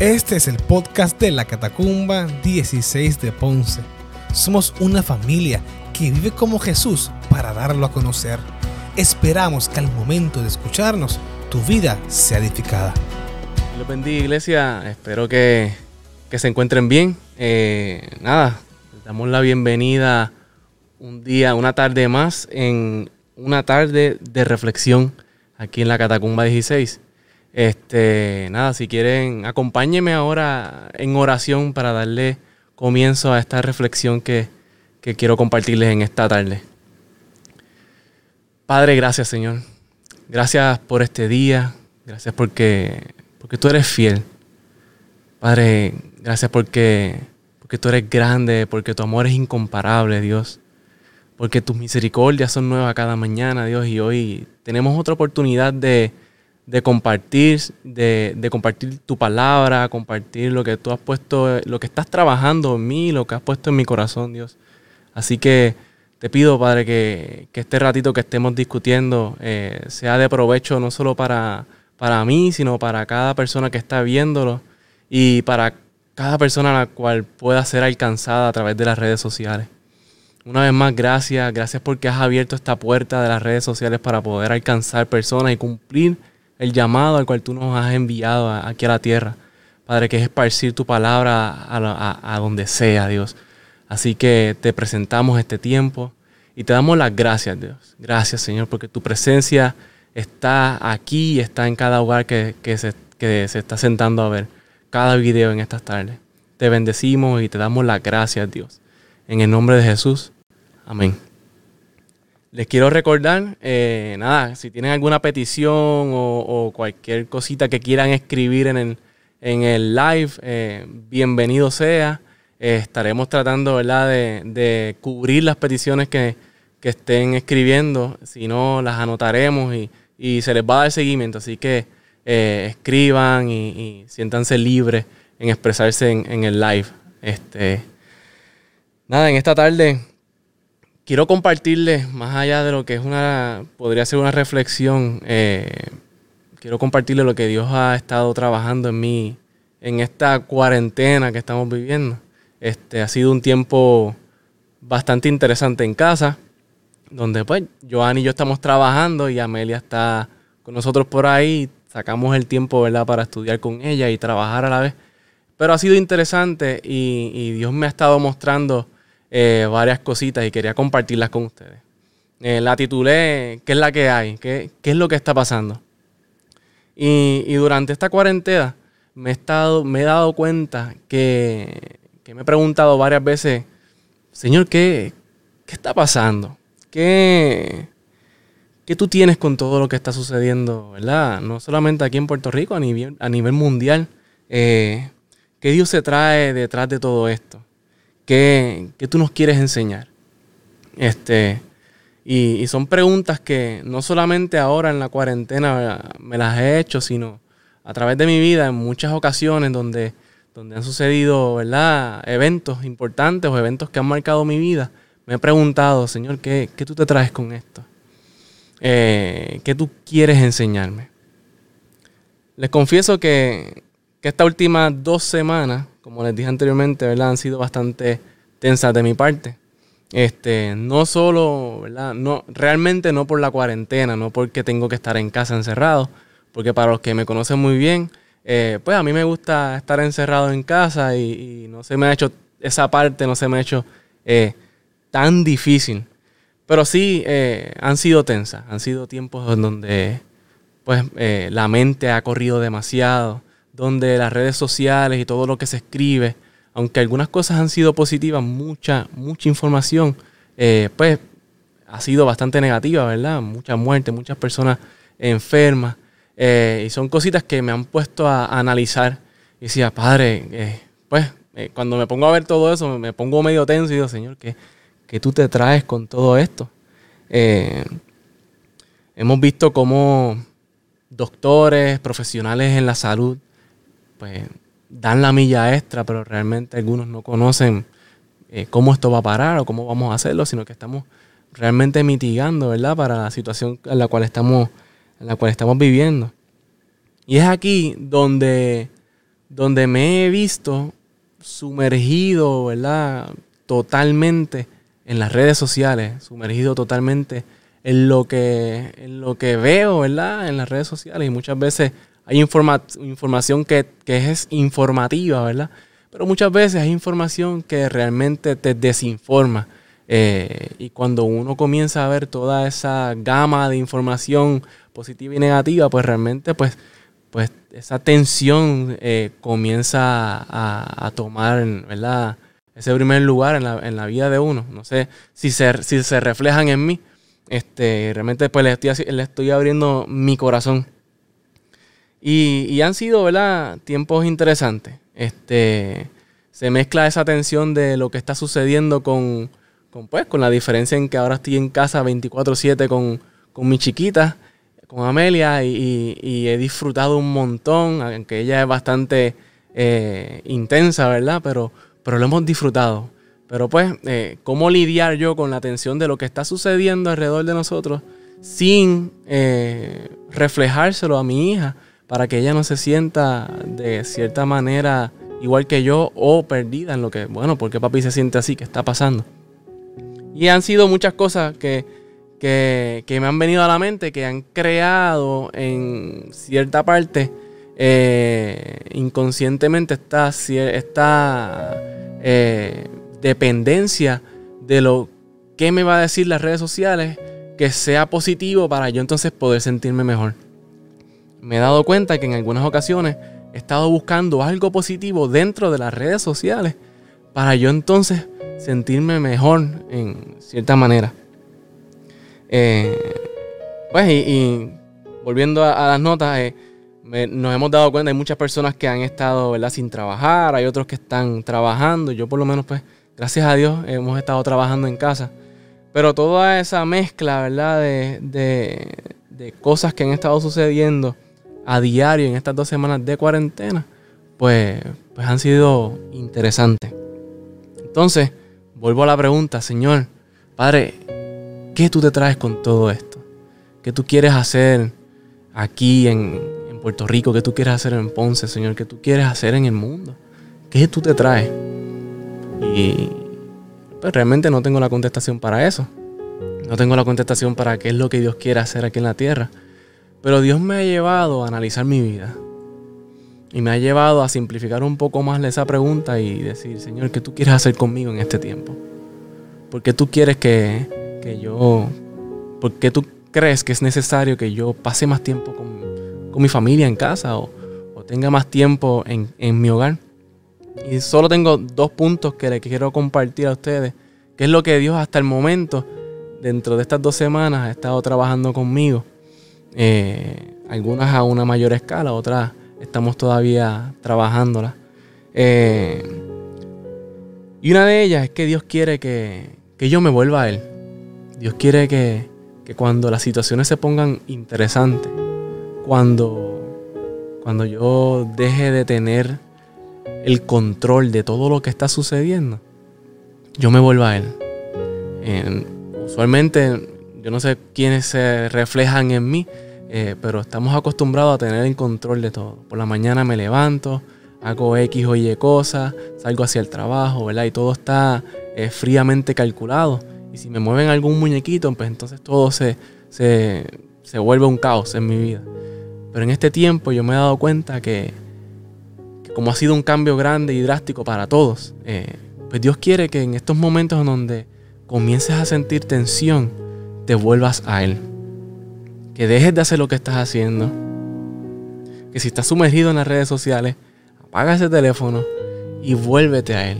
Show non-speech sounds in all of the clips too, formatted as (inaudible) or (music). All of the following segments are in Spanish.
Este es el podcast de la Catacumba 16 de Ponce. Somos una familia que vive como Jesús para darlo a conocer. Esperamos que al momento de escucharnos tu vida sea edificada. Los bendiga iglesia, espero que, se encuentren bien. Eh, nada, les damos la bienvenida un día, una tarde más en una tarde de reflexión aquí en la Catacumba 16. Este, nada, si quieren, acompáñenme ahora en oración para darle comienzo a esta reflexión que, quiero compartirles en esta tarde. Padre, gracias Señor. Gracias por este día. Gracias porque, porque tú eres fiel. Padre, gracias porque, porque tú eres grande, porque tu amor es incomparable, Dios. Porque tus misericordias son nuevas cada mañana, Dios. Y hoy tenemos otra oportunidad de, de compartir, de, compartir tu palabra, compartir lo que tú has puesto, lo que estás trabajando en mí, lo que has puesto en mi corazón, Dios. Así que te pido, Padre, que, este ratito que estemos discutiendo eh, sea de provecho no solo para, para mí, sino para cada persona que está viéndolo y para cada persona a la cual pueda ser alcanzada a través de las redes sociales. Una vez más, gracias, gracias porque has abierto esta puerta de las redes sociales para poder alcanzar personas y cumplir el llamado al cual tú nos has enviado aquí a la tierra. Padre, que es esparcir tu palabra a, donde sea, Dios. Así que te presentamos este tiempo y te damos las gracias, Dios. Gracias, Señor, porque tu presencia está aquí y está en cada hogar que, se, que se está sentando a ver cada video en estas tardes. Te bendecimos y te damos las gracias, Dios. En el nombre de Jesús. Amén. Les quiero recordar, eh, nada, si tienen alguna petición o, cualquier cosita que quieran escribir en el, en el live, eh, bienvenido sea. Eh, estaremos tratando ¿verdad? De, cubrir las peticiones que, estén escribiendo, si no, las anotaremos y, se les va a dar seguimiento. Así que escriban y, siéntanse libres en expresarse en, en el live. Este, nada, en esta tarde quiero compartirles, más allá de lo que es una, podría ser una reflexión, eh, quiero compartirles lo que Dios ha estado trabajando en mí en esta cuarentena que estamos viviendo. Este ha sido un tiempo bastante interesante en casa, donde pues Joan y yo estamos trabajando y Amelia está con nosotros por ahí, sacamos el tiempo, ¿verdad?, para estudiar con ella y trabajar a la vez. Pero ha sido interesante y, y Dios me ha estado mostrando eh, varias cositas y quería compartirlas con ustedes. Eh, la titulé ¿Qué es la que hay? ¿Qué, es lo que está pasando? Y, durante esta cuarentena me he, estado, me he dado cuenta que, me he preguntado varias veces, Señor, ¿qué, qué está pasando? ¿Qué, ¿Qué tú tienes con todo lo que está sucediendo, verdad? No solamente aquí en Puerto Rico, a nivel, a nivel mundial. Eh, ¿Qué Dios se trae detrás de todo esto? ¿Qué, tú nos quieres enseñar? Este, y, son preguntas que no solamente ahora en la cuarentena me las he hecho, sino a través de mi vida en muchas ocasiones donde, donde han sucedido ¿verdad? eventos importantes o eventos que han marcado mi vida. Me he preguntado, Señor, ¿qué, tú te traes con esto? Eh, ¿Qué tú quieres enseñarme? Les confieso que, que estas últimas dos semanas como les dije anteriormente, ¿verdad? Han sido bastante tensas de mi parte. Este, no solo, ¿verdad? No, realmente no por la cuarentena, no porque tengo que estar en casa encerrado, porque para los que me conocen muy bien, eh, pues a mí me gusta estar encerrado en casa y, no se me ha hecho, esa parte no se me ha hecho eh, tan difícil. Pero sí eh, han sido tensas, han sido tiempos en donde pues la mente ha corrido demasiado, donde las redes sociales y todo lo que se escribe, aunque algunas cosas han sido positivas, mucha, mucha información, eh, pues ha sido bastante negativa, ¿verdad? Mucha muerte, muchas personas enfermas. Eh, y son cositas que me han puesto a, analizar. Y decía, padre, eh, pues cuando me pongo a ver todo eso, me pongo medio tenso y digo, Señor, ¿qué, qué tú te traes con todo esto? hemos visto cómo doctores, profesionales en la salud, pues dan la milla extra, pero realmente algunos no conocen eh, cómo esto va a parar o cómo vamos a hacerlo, sino que estamos realmente mitigando, ¿verdad? Para la situación en la cual estamos, en la cual estamos viviendo. Y es aquí donde donde me he visto sumergido, ¿verdad? Totalmente en las redes sociales, sumergido totalmente en lo que, en lo que veo, ¿verdad? En las redes sociales. Y muchas veces hay información que, es informativa, ¿verdad? Pero muchas veces hay información que realmente te desinforma. Eh, y cuando uno comienza a ver toda esa gama de información positiva y negativa, pues realmente pues, pues esa tensión eh, comienza a, tomar, ¿verdad? Ese primer lugar en la, en la, vida de uno. No sé si se, si se reflejan en mí. Este, realmente pues le estoy, le estoy abriendo mi corazón. Y, han sido, ¿verdad? Tiempos interesantes. Este, se mezcla esa tensión de lo que está sucediendo con, con, pues, con la diferencia en que ahora estoy en casa 24/7 con, con mi chiquita, con Amelia, y, he disfrutado un montón, aunque ella es bastante eh, intensa, ¿verdad? Pero, pero lo hemos disfrutado. Pero pues, eh, ¿cómo lidiar yo con la tensión de lo que está sucediendo alrededor de nosotros sin eh, reflejárselo a mi hija para que ella no se sienta de cierta manera igual que yo o perdida en lo que, bueno, ¿por qué papi se siente así? ¿Qué está pasando? Y han sido muchas cosas que, me han venido a la mente, que han creado en cierta parte eh, inconscientemente esta, esta dependencia de lo que me va a decir las redes sociales que sea positivo para yo entonces poder sentirme mejor. Me he dado cuenta que en algunas ocasiones he estado buscando algo positivo dentro de las redes sociales para yo entonces sentirme mejor en cierta manera. Eh, pues y, volviendo a, las notas, eh, nos hemos dado cuenta, hay muchas personas que han estado ¿verdad? sin trabajar, hay otros que están trabajando, yo por lo menos pues gracias a Dios hemos estado trabajando en casa. Pero toda esa mezcla, ¿verdad? De, cosas que han estado sucediendo a diario en estas dos semanas de cuarentena, pues, pues han sido interesantes. Entonces, vuelvo a la pregunta, Señor, Padre, ¿qué tú te traes con todo esto? ¿Qué tú quieres hacer aquí en, en Puerto Rico? ¿Qué tú quieres hacer en Ponce, Señor? ¿Qué tú quieres hacer en el mundo? ¿Qué tú te traes? Y pues realmente no tengo la contestación para eso. No tengo la contestación para qué es lo que Dios quiere hacer aquí en la tierra. Pero Dios me ha llevado a analizar mi vida. Y me ha llevado a simplificar un poco más esa pregunta y decir, Señor, ¿qué tú quieres hacer conmigo en este tiempo? ¿Por qué tú quieres que, que yo... ¿Por qué tú crees que es necesario que yo pase más tiempo con, con mi familia en casa o, o tenga más tiempo en, en mi hogar? Y solo tengo dos puntos que les quiero compartir a ustedes, que es lo que Dios hasta el momento, dentro de estas dos semanas, ha estado trabajando conmigo. Eh, algunas a una mayor escala, otras estamos todavía trabajándolas. Eh, y una de ellas es que Dios quiere que, yo me vuelva a Él. Dios quiere que, que, cuando las situaciones se pongan interesantes, cuando, cuando yo deje de tener el control de todo lo que está sucediendo, yo me vuelvo a Él. usualmente, yo no sé quiénes se reflejan en mí, eh, pero estamos acostumbrados a tener el control de todo. Por la mañana me levanto, hago X o Y cosas, salgo hacia el trabajo, ¿verdad? Y todo está eh, fríamente calculado. Y si me mueven algún muñequito, pues entonces todo se, se, se vuelve un caos en mi vida. Pero en este tiempo yo me he dado cuenta que como ha sido un cambio grande y drástico para todos, eh, pues Dios quiere que en estos momentos en donde comiences a sentir tensión, te vuelvas a Él. Que dejes de hacer lo que estás haciendo. Que si estás sumergido en las redes sociales, apaga ese teléfono y vuélvete a Él.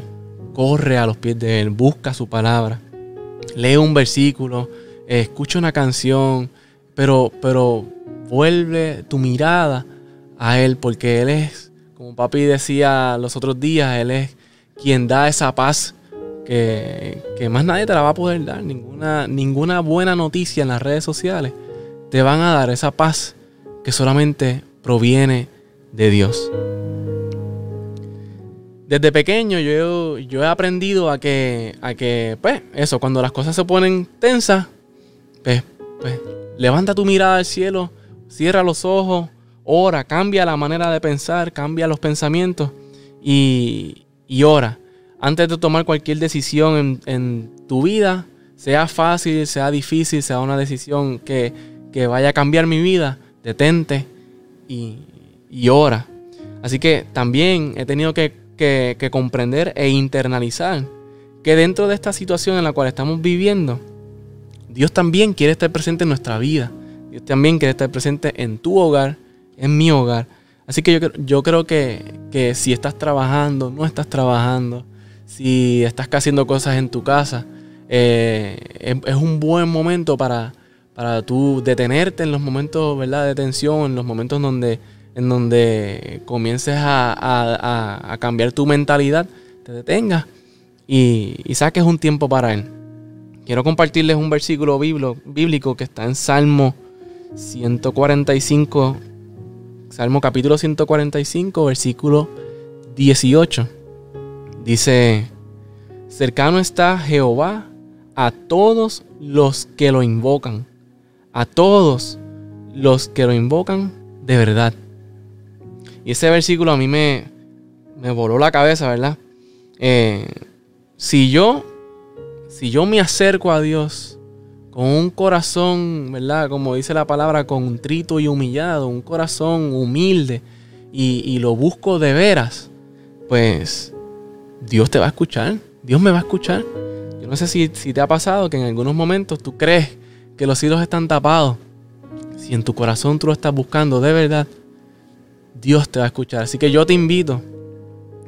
Corre a los pies de Él, busca su palabra, lee un versículo, escucha una canción, pero, pero vuelve tu mirada a Él porque Él es como papi decía los otros días, Él es quien da esa paz que, más nadie te la va a poder dar. Ninguna, ninguna buena noticia en las redes sociales te van a dar esa paz que solamente proviene de Dios. Desde pequeño yo, yo he aprendido a que, a que, pues, eso, cuando las cosas se ponen tensas, pues, pues, levanta tu mirada al cielo, cierra los ojos, ora, cambia la manera de pensar, cambia los pensamientos y, y ora. Antes de tomar cualquier decisión en, tu vida, sea fácil, sea difícil, sea una decisión que, vaya a cambiar mi vida, detente y, ora. Así que también he tenido que, comprender e internalizar que dentro de esta situación en la cual estamos viviendo, Dios también quiere estar presente en nuestra vida. Dios también quiere estar presente en tu hogar, en mi hogar. Así que yo creo que, si estás trabajando, no estás trabajando, si estás haciendo cosas en tu casa, eh, es, un buen momento para, para tú detenerte en los momentos ¿verdad? de tensión, en los momentos donde, en donde comiences a, cambiar tu mentalidad, te detengas y, y saques un tiempo para Él. Quiero compartirles un versículo bíblico que está en Salmo 145, Salmo capítulo 145, versículo 18. Dice, cercano está Jehová a todos los que lo invocan, a todos los que lo invocan de verdad. Y ese versículo a mí me, me voló la cabeza, ¿verdad? Eh, si yo, si yo me acerco a Dios con un corazón, ¿verdad? Como dice la palabra, contrito y humillado, un corazón humilde y, lo busco de veras, pues Dios te va a escuchar, Dios me va a escuchar. Yo no sé si, te ha pasado que en algunos momentos tú crees que los cielos están tapados. Si en tu corazón tú lo estás buscando de verdad, Dios te va a escuchar. Así que yo te invito,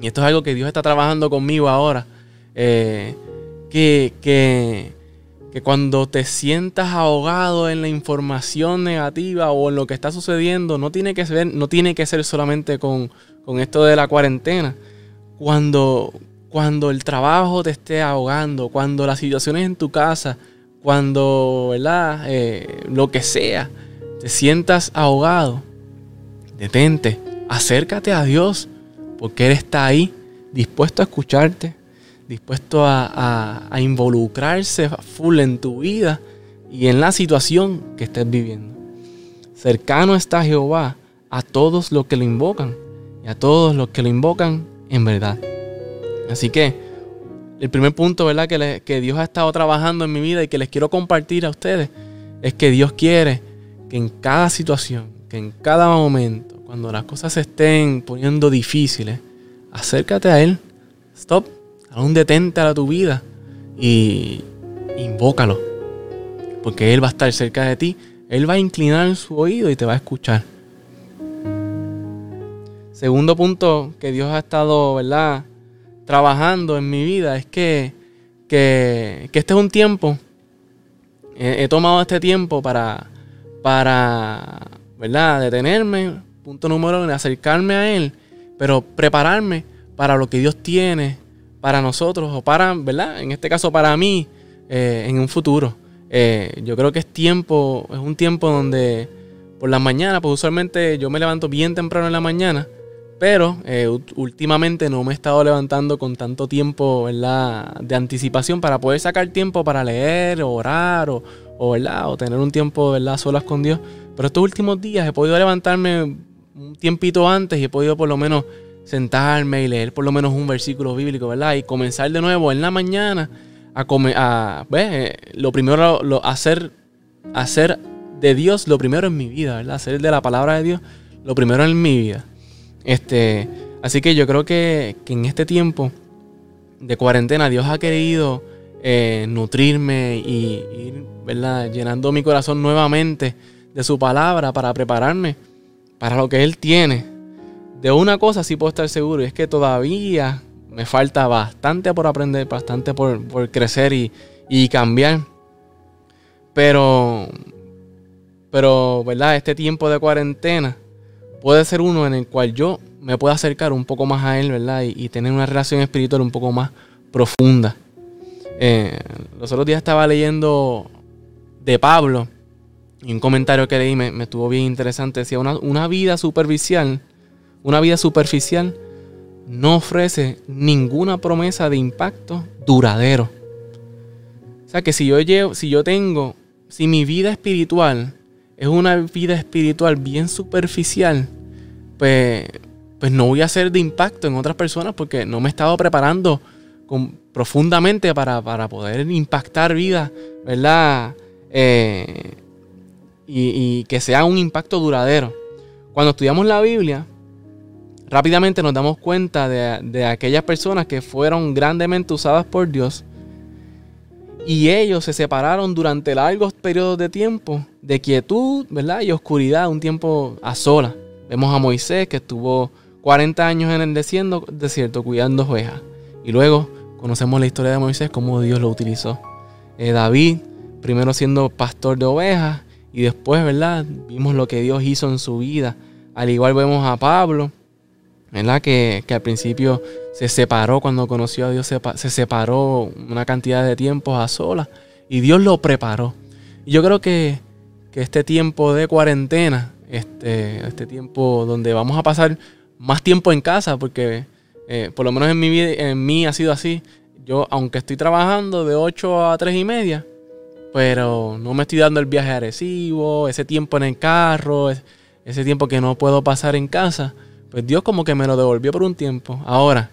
y esto es algo que Dios está trabajando conmigo ahora, eh, que, que que cuando te sientas ahogado en la información negativa o en lo que está sucediendo, no tiene que ser, no tiene que ser solamente con, esto de la cuarentena. Cuando, cuando el trabajo te esté ahogando, cuando las situaciones en tu casa, cuando, ¿verdad? Eh, lo que sea, te sientas ahogado, detente, acércate a Dios, porque Él está ahí, dispuesto a escucharte, dispuesto a, involucrarse full en tu vida y en la situación que estés viviendo. Cercano está Jehová a todos los que lo invocan y a todos los que lo invocan en verdad. Así que el primer punto ¿verdad? Que, que Dios ha estado trabajando en mi vida y que les quiero compartir a ustedes es que Dios quiere que en cada situación, que en cada momento, cuando las cosas se estén poniendo difíciles, acércate a Él. Stop un detente a tu vida y invócalo. Porque Él va a estar cerca de ti. Él va a inclinar su oído y te va a escuchar. Segundo punto que Dios ha estado, ¿verdad? Trabajando en mi vida es que, que, este es un tiempo. He, tomado este tiempo para, para, ¿verdad? Detenerme. Punto número uno, acercarme a Él. Pero prepararme para lo que Dios tiene para nosotros o para, ¿verdad? En este caso para mí, eh, en un futuro. Eh, yo creo que es tiempo, es un tiempo donde por la mañana, pues usualmente yo me levanto bien temprano en la mañana, pero eh, últimamente no me he estado levantando con tanto tiempo. De anticipación para poder sacar tiempo para leer, orar o, o. O tener un tiempo, ¿verdad? Solas con Dios. Pero estos últimos días he podido levantarme un tiempito antes y he podido por lo menos sentarme y leer por lo menos un versículo bíblico, ¿verdad? Y comenzar de nuevo en la mañana a, comer, a eh, lo primero, lo, hacer, hacer de Dios lo primero en mi vida, ¿verdad? Hacer de la palabra de Dios lo primero en mi vida. Este, así que yo creo que, en este tiempo de cuarentena Dios ha querido eh, nutrirme y ir, ¿verdad? Llenando mi corazón nuevamente de su palabra para prepararme para lo que Él tiene de una cosa sí puedo estar seguro y es que todavía me falta bastante por aprender, bastante por, crecer y, cambiar. Pero, pero, ¿verdad? Este tiempo de cuarentena puede ser uno en el cual yo me pueda acercar un poco más a Él, ¿verdad? Y, tener una relación espiritual un poco más profunda. Eh, los otros días estaba leyendo de Pablo y un comentario que leí me, estuvo bien interesante. Decía, una, una vida superficial una vida superficial no ofrece ninguna promesa de impacto duradero. O sea que si yo, llevo, si yo tengo, si mi vida espiritual es una vida espiritual bien superficial, pues, pues no voy a ser de impacto en otras personas porque no me he estado preparando profundamente para, poder impactar vidas, ¿verdad? Eh, y, que sea un impacto duradero. Cuando estudiamos la Biblia, rápidamente nos damos cuenta de, de aquellas personas que fueron grandemente usadas por Dios y ellos se separaron durante largos periodos de tiempo de quietud, ¿verdad? Y oscuridad, un tiempo a sola. Vemos a Moisés que estuvo 40 años en el desierto, cuidando ovejas. Y luego conocemos la historia de Moisés, cómo Dios lo utilizó. Eh, David, primero siendo pastor de ovejas, y después, ¿verdad? Vimos lo que Dios hizo en su vida. Al igual vemos a Pablo, ¿verdad? Que, que al principio se separó cuando conoció a Dios, se, separó una cantidad de tiempos a solas y Dios lo preparó. Y yo creo que, este tiempo de cuarentena, este, este tiempo donde vamos a pasar más tiempo en casa, porque eh, por lo menos en mi vida, en mí ha sido así. Yo, aunque estoy trabajando de 8 a 3 y media, pero no me estoy dando el viaje agresivo, ese tiempo en el carro, ese tiempo que no puedo pasar en casa, pues Dios como que me lo devolvió por un tiempo. Ahora,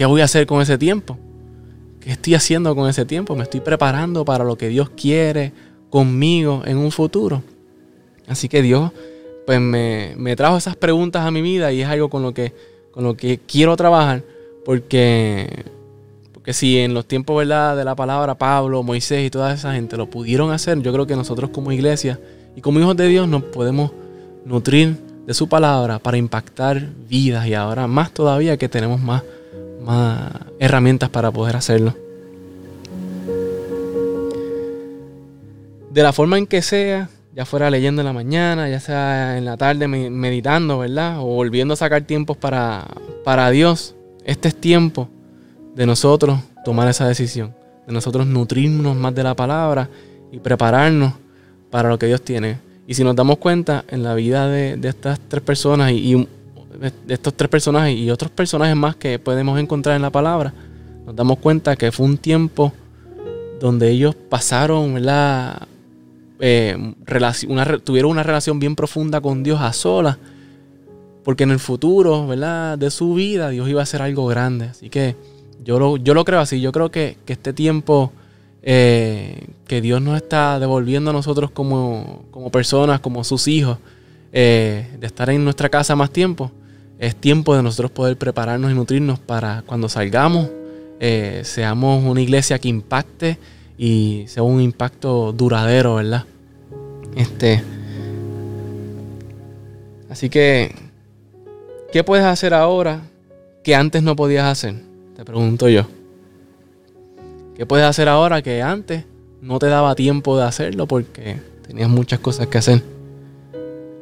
¿Qué voy a hacer con ese tiempo? ¿Qué estoy haciendo con ese tiempo? Me estoy preparando para lo que Dios quiere conmigo en un futuro. Así que Dios pues me, trajo esas preguntas a mi vida y es algo con lo que, con lo que quiero trabajar porque, porque si en los tiempos ¿verdad? de la palabra Pablo, Moisés y toda esa gente lo pudieron hacer, yo creo que nosotros como iglesia y como hijos de Dios nos podemos nutrir de su palabra para impactar vidas y ahora más todavía que tenemos más más herramientas para poder hacerlo. De la forma en que sea, ya fuera leyendo en la mañana, ya sea en la tarde meditando, ¿verdad? O volviendo a sacar tiempos para, para Dios. Este es tiempo de nosotros tomar esa decisión, de nosotros nutrirnos más de la palabra y prepararnos para lo que Dios tiene. Y si nos damos cuenta en la vida de, estas tres personas y de estos tres personajes y otros personajes más que podemos encontrar en la palabra, nos damos cuenta que fue un tiempo donde ellos pasaron, ¿verdad? Eh, tuvieron una relación bien profunda con Dios a solas, porque en el futuro, ¿verdad? De su vida, Dios iba a hacer algo grande. Así que yo lo, yo lo creo así. Yo creo que, este tiempo eh, que Dios nos está devolviendo a nosotros como, personas, como sus hijos, eh, de estar en nuestra casa más tiempo, es tiempo de nosotros poder prepararnos y nutrirnos para cuando salgamos, eh, seamos una iglesia que impacte y sea un impacto duradero, ¿verdad? Este. Así que, ¿qué puedes hacer ahora que antes no podías hacer? Te pregunto yo. ¿Qué puedes hacer ahora que antes no te daba tiempo de hacerlo porque tenías muchas cosas que hacer?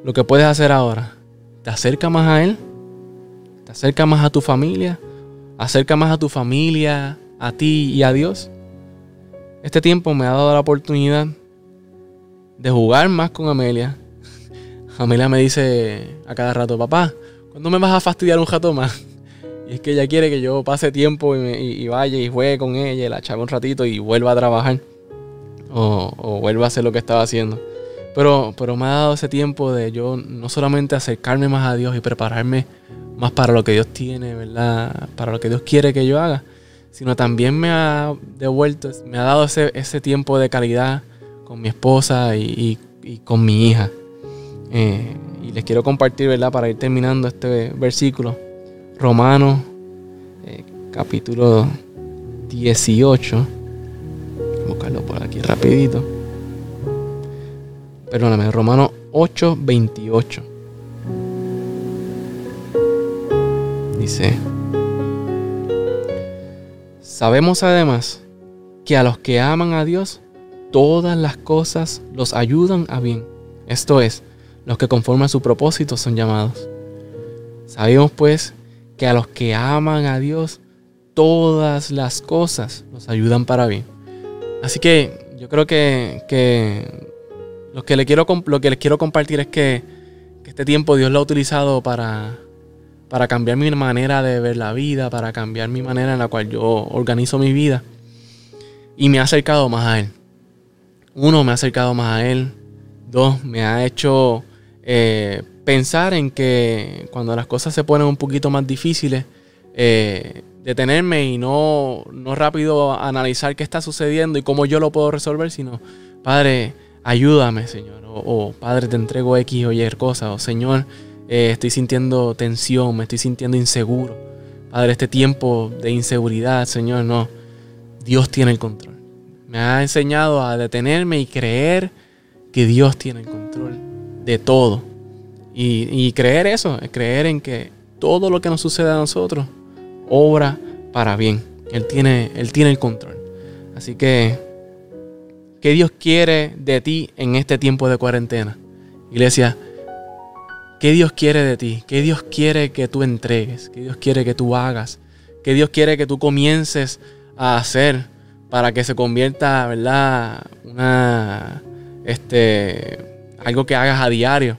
Lo que puedes hacer ahora, ¿te acerca más a Él? ¿Te acerca más a tu familia? ¿Acerca más a tu familia, a ti y a Dios? Este tiempo me ha dado la oportunidad de jugar más con Amelia. (laughs) Amelia me dice a cada rato, papá, ¿cuándo me vas a fastidiar un rato más? Y es que ella quiere que yo pase tiempo y, vaya y juegue con ella la chave un ratito y vuelva a trabajar. O vuelva a hacer lo que estaba haciendo. Pero, pero me ha dado ese tiempo de yo no solamente acercarme más a Dios y prepararme más para lo que Dios tiene, ¿verdad? Para lo que Dios quiere que yo haga, sino también me ha devuelto, me ha dado ese, ese tiempo de calidad con mi esposa y, con mi hija. Eh, y les quiero compartir, ¿verdad? Para ir terminando este versículo. Romanos, eh, capítulo 18. Voy a buscarlo por aquí rapidito. Perdóname, Romanos 8, 28. sabemos además que a los que aman a Dios, todas las cosas los ayudan a bien. Esto es, los que conforman su propósito son llamados. Sabemos pues que a los que aman a Dios, todas las cosas los ayudan para bien. Así que yo creo que, lo, que le quiero, les quiero compartir es que, este tiempo Dios lo ha utilizado para, para cambiar mi manera de ver la vida, para cambiar mi manera en la cual yo organizo mi vida. Y me ha acercado más a Él. Uno, me ha acercado más a Él. Dos, me ha hecho eh, pensar en que cuando las cosas se ponen un poquito más difíciles, eh, detenerme y no, no rápido analizar qué está sucediendo y cómo yo lo puedo resolver, sino, Padre, ayúdame, Señor. O, Padre, te entrego X o Y cosas. O Señor, eh, estoy sintiendo tensión, me estoy sintiendo inseguro. Padre, este tiempo de inseguridad, Señor, no. Dios tiene el control. Me ha enseñado a detenerme y creer que Dios tiene el control de todo. Y, creer eso, creer en que todo lo que nos sucede a nosotros obra para bien. Él tiene, él tiene el control. Así que, ¿qué Dios quiere de ti en este tiempo de cuarentena? Iglesia, ¿qué Dios quiere de ti? ¿Qué Dios quiere que tú entregues? ¿Qué Dios quiere que tú hagas? ¿Qué Dios quiere que tú comiences a hacer para que se convierta, ¿verdad? Este, algo que hagas a diario.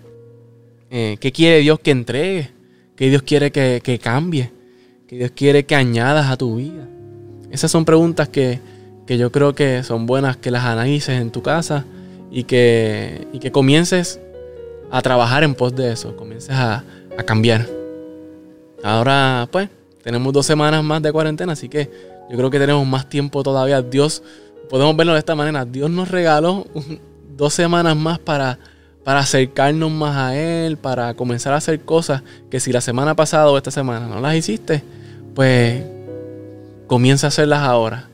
Eh, ¿Qué quiere Dios que entregue? ¿Qué Dios quiere que, que cambie? que Dios quiere que añadas a tu vida? Esas son preguntas que, yo creo que son buenas que las analices en tu casa y que, que comiences a trabajar en pos de eso, comiences a, a cambiar. Ahora, pues, tenemos dos semanas más de cuarentena, así que yo creo que tenemos más tiempo todavía. Dios, podemos verlo de esta manera, Dios nos regaló dos semanas más para para acercarnos más a Él, para comenzar a hacer cosas que si la semana pasada o esta semana no las hiciste, pues comienza a hacerlas ahora.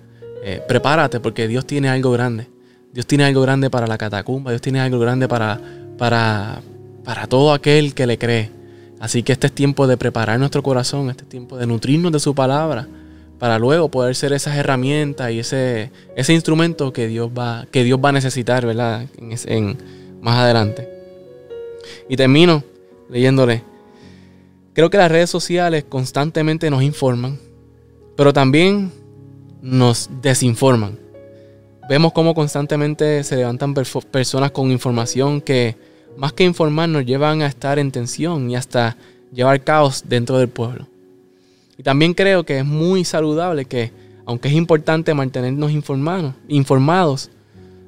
Eh, prepárate porque Dios tiene algo grande. Dios tiene algo grande para la catacumba, Dios tiene algo grande para, para, para todo aquel que le cree. Así que este es tiempo de preparar nuestro corazón, este es tiempo de nutrirnos de su palabra, para luego poder ser esas herramientas y ese, ese instrumento que Dios va, que Dios va a necesitar, ¿verdad? En, más adelante. Y termino leyéndole Creo que las redes sociales constantemente nos informan, pero también nos desinforman. Vemos cómo constantemente se levantan personas con información que más que informar nos llevan a estar en tensión y hasta llevar caos dentro del pueblo. Y también creo que es muy saludable que, aunque es importante mantenernos informados,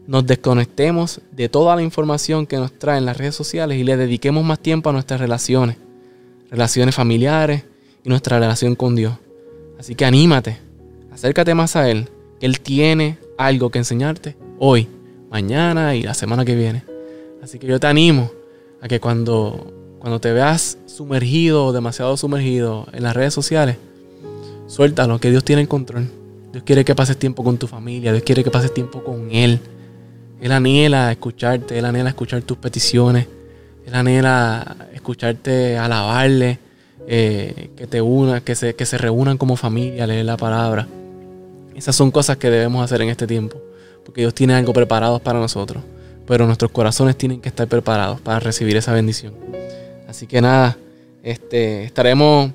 nos desconectemos de toda la información que nos traen las redes sociales y le dediquemos más tiempo a nuestras relaciones relaciones familiares y nuestra relación con Dios. Así que anímate, acércate más a Él, que Él tiene algo que enseñarte hoy, mañana y la semana que viene. Así que yo te animo a que cuando, cuando te veas sumergido o demasiado sumergido en las redes sociales, suéltalo, que Dios tiene el control. Dios quiere que pases tiempo con tu familia, Dios quiere que pases tiempo con Él. Él anhela escucharte, Él anhela escuchar tus peticiones. Él anhela escucharte alabarle, eh, que te una, que se, que se reúnan como familia, leer la palabra. Esas son cosas que debemos hacer en este tiempo, porque Dios tiene algo preparado para nosotros, pero nuestros corazones tienen que estar preparados para recibir esa bendición. Así que nada, este, estaremos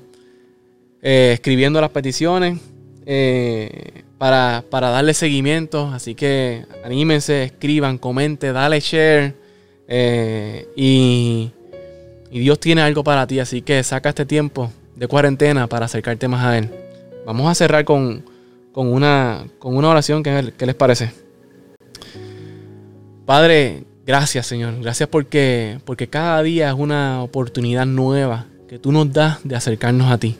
eh, escribiendo las peticiones eh, para, para darle seguimiento, así que anímense, escriban, comenten, dale share. Eh, y, Dios tiene algo para ti, así que saca este tiempo de cuarentena para acercarte más a Él. Vamos a cerrar con, una, con una oración. ¿Qué, les parece? Padre, gracias Señor. Gracias porque, porque cada día es una oportunidad nueva que tú nos das de acercarnos a ti.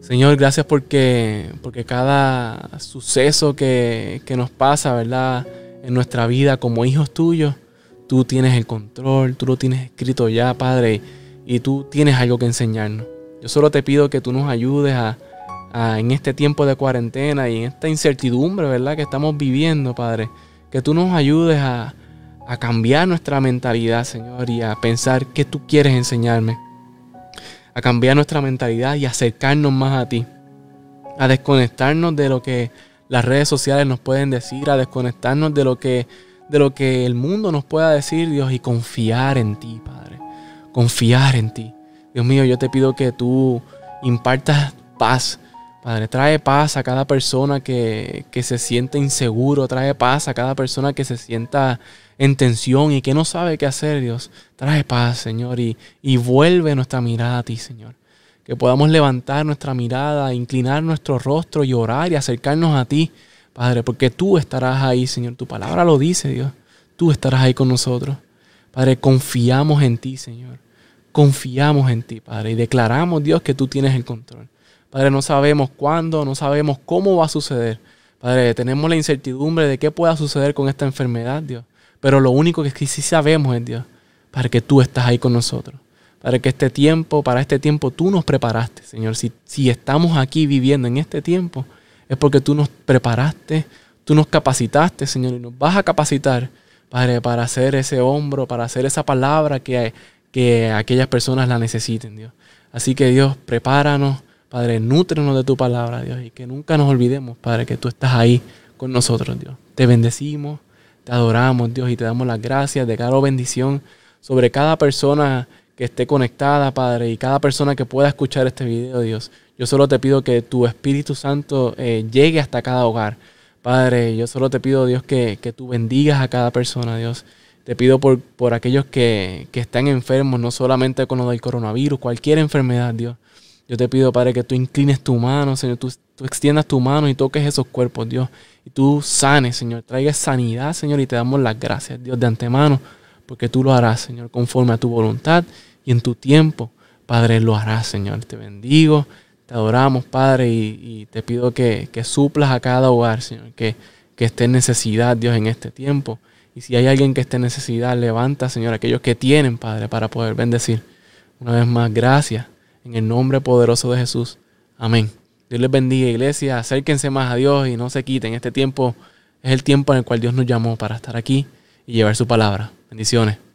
Señor, gracias porque, porque cada suceso que, que nos pasa, ¿verdad? En nuestra vida como hijos tuyos, Tú tienes el control, tú lo tienes escrito ya, Padre, y tú tienes algo que enseñarnos. Yo solo te pido que tú nos ayudes a, en este tiempo de cuarentena y en esta incertidumbre, ¿verdad? Que estamos viviendo, Padre. Que tú nos ayudes a, cambiar nuestra mentalidad, Señor, y a pensar qué tú quieres enseñarme. A cambiar nuestra mentalidad y acercarnos más a ti. A desconectarnos de lo que las redes sociales nos pueden decir, a desconectarnos de lo que de lo que el mundo nos pueda decir, Dios, y confiar en ti, Padre. Confiar en ti. Dios mío, yo te pido que tú impartas paz. Padre, trae paz a cada persona que, se siente inseguro, trae paz a cada persona que se sienta en tensión y que no sabe qué hacer, Dios. Trae paz, Señor, y, y vuelve nuestra mirada a ti, Señor. Que podamos levantar nuestra mirada, inclinar nuestro rostro y orar y acercarnos a ti Padre, porque tú estarás ahí, Señor. Tu palabra lo dice, Dios. Tú estarás ahí con nosotros. Padre, confiamos en ti, Señor. Confiamos en ti, Padre, y declaramos, Dios, que tú tienes el control. Padre, no sabemos cuándo, no sabemos cómo va a suceder. Padre, tenemos la incertidumbre de qué pueda suceder con esta enfermedad, Dios. Pero lo único que sí sabemos es, Dios, para que tú estás ahí con nosotros. Para que este tiempo, para este tiempo tú nos preparaste, Señor. Si, si estamos aquí viviendo en este tiempo, es porque tú nos preparaste, tú nos capacitaste, Señor, y nos vas a capacitar, Padre, para hacer ese hombro, para hacer esa palabra que, que aquellas personas la necesiten, Dios. Así que Dios, prepáranos, Padre, nútrenos de tu palabra, Dios, y que nunca nos olvidemos, Padre, que tú estás ahí con nosotros, Dios. Te bendecimos, te adoramos, Dios, y te damos las gracias. de cada bendición sobre cada persona que esté conectada, Padre, y cada persona que pueda escuchar este video, Dios. Yo solo te pido que tu Espíritu Santo eh, llegue hasta cada hogar. Padre, yo solo te pido, Dios, que, que tú bendigas a cada persona, Dios. Te pido por, por aquellos que, que están enfermos, no solamente con lo del coronavirus, cualquier enfermedad, Dios. Yo te pido, Padre, que tú inclines tu mano, Señor, tú, extiendas tu mano y toques esos cuerpos, Dios. Y tú sanes, Señor, traigas sanidad, Señor, y te damos las gracias, Dios, de antemano, porque tú lo harás, Señor, conforme a tu voluntad y en tu tiempo, Padre, lo harás, Señor. Te bendigo, te adoramos, Padre, y, te pido que, que, suplas a cada hogar, Señor, que, que esté en necesidad, Dios, en este tiempo. Y si hay alguien que esté en necesidad, levanta, Señor, aquellos que tienen, Padre, para poder bendecir. Una vez más, gracias en el nombre poderoso de Jesús. Amén. Dios les bendiga, iglesia. Acérquense más a Dios y no se quiten. Este tiempo es el tiempo en el cual Dios nos llamó para estar aquí y llevar su palabra. Bendiciones.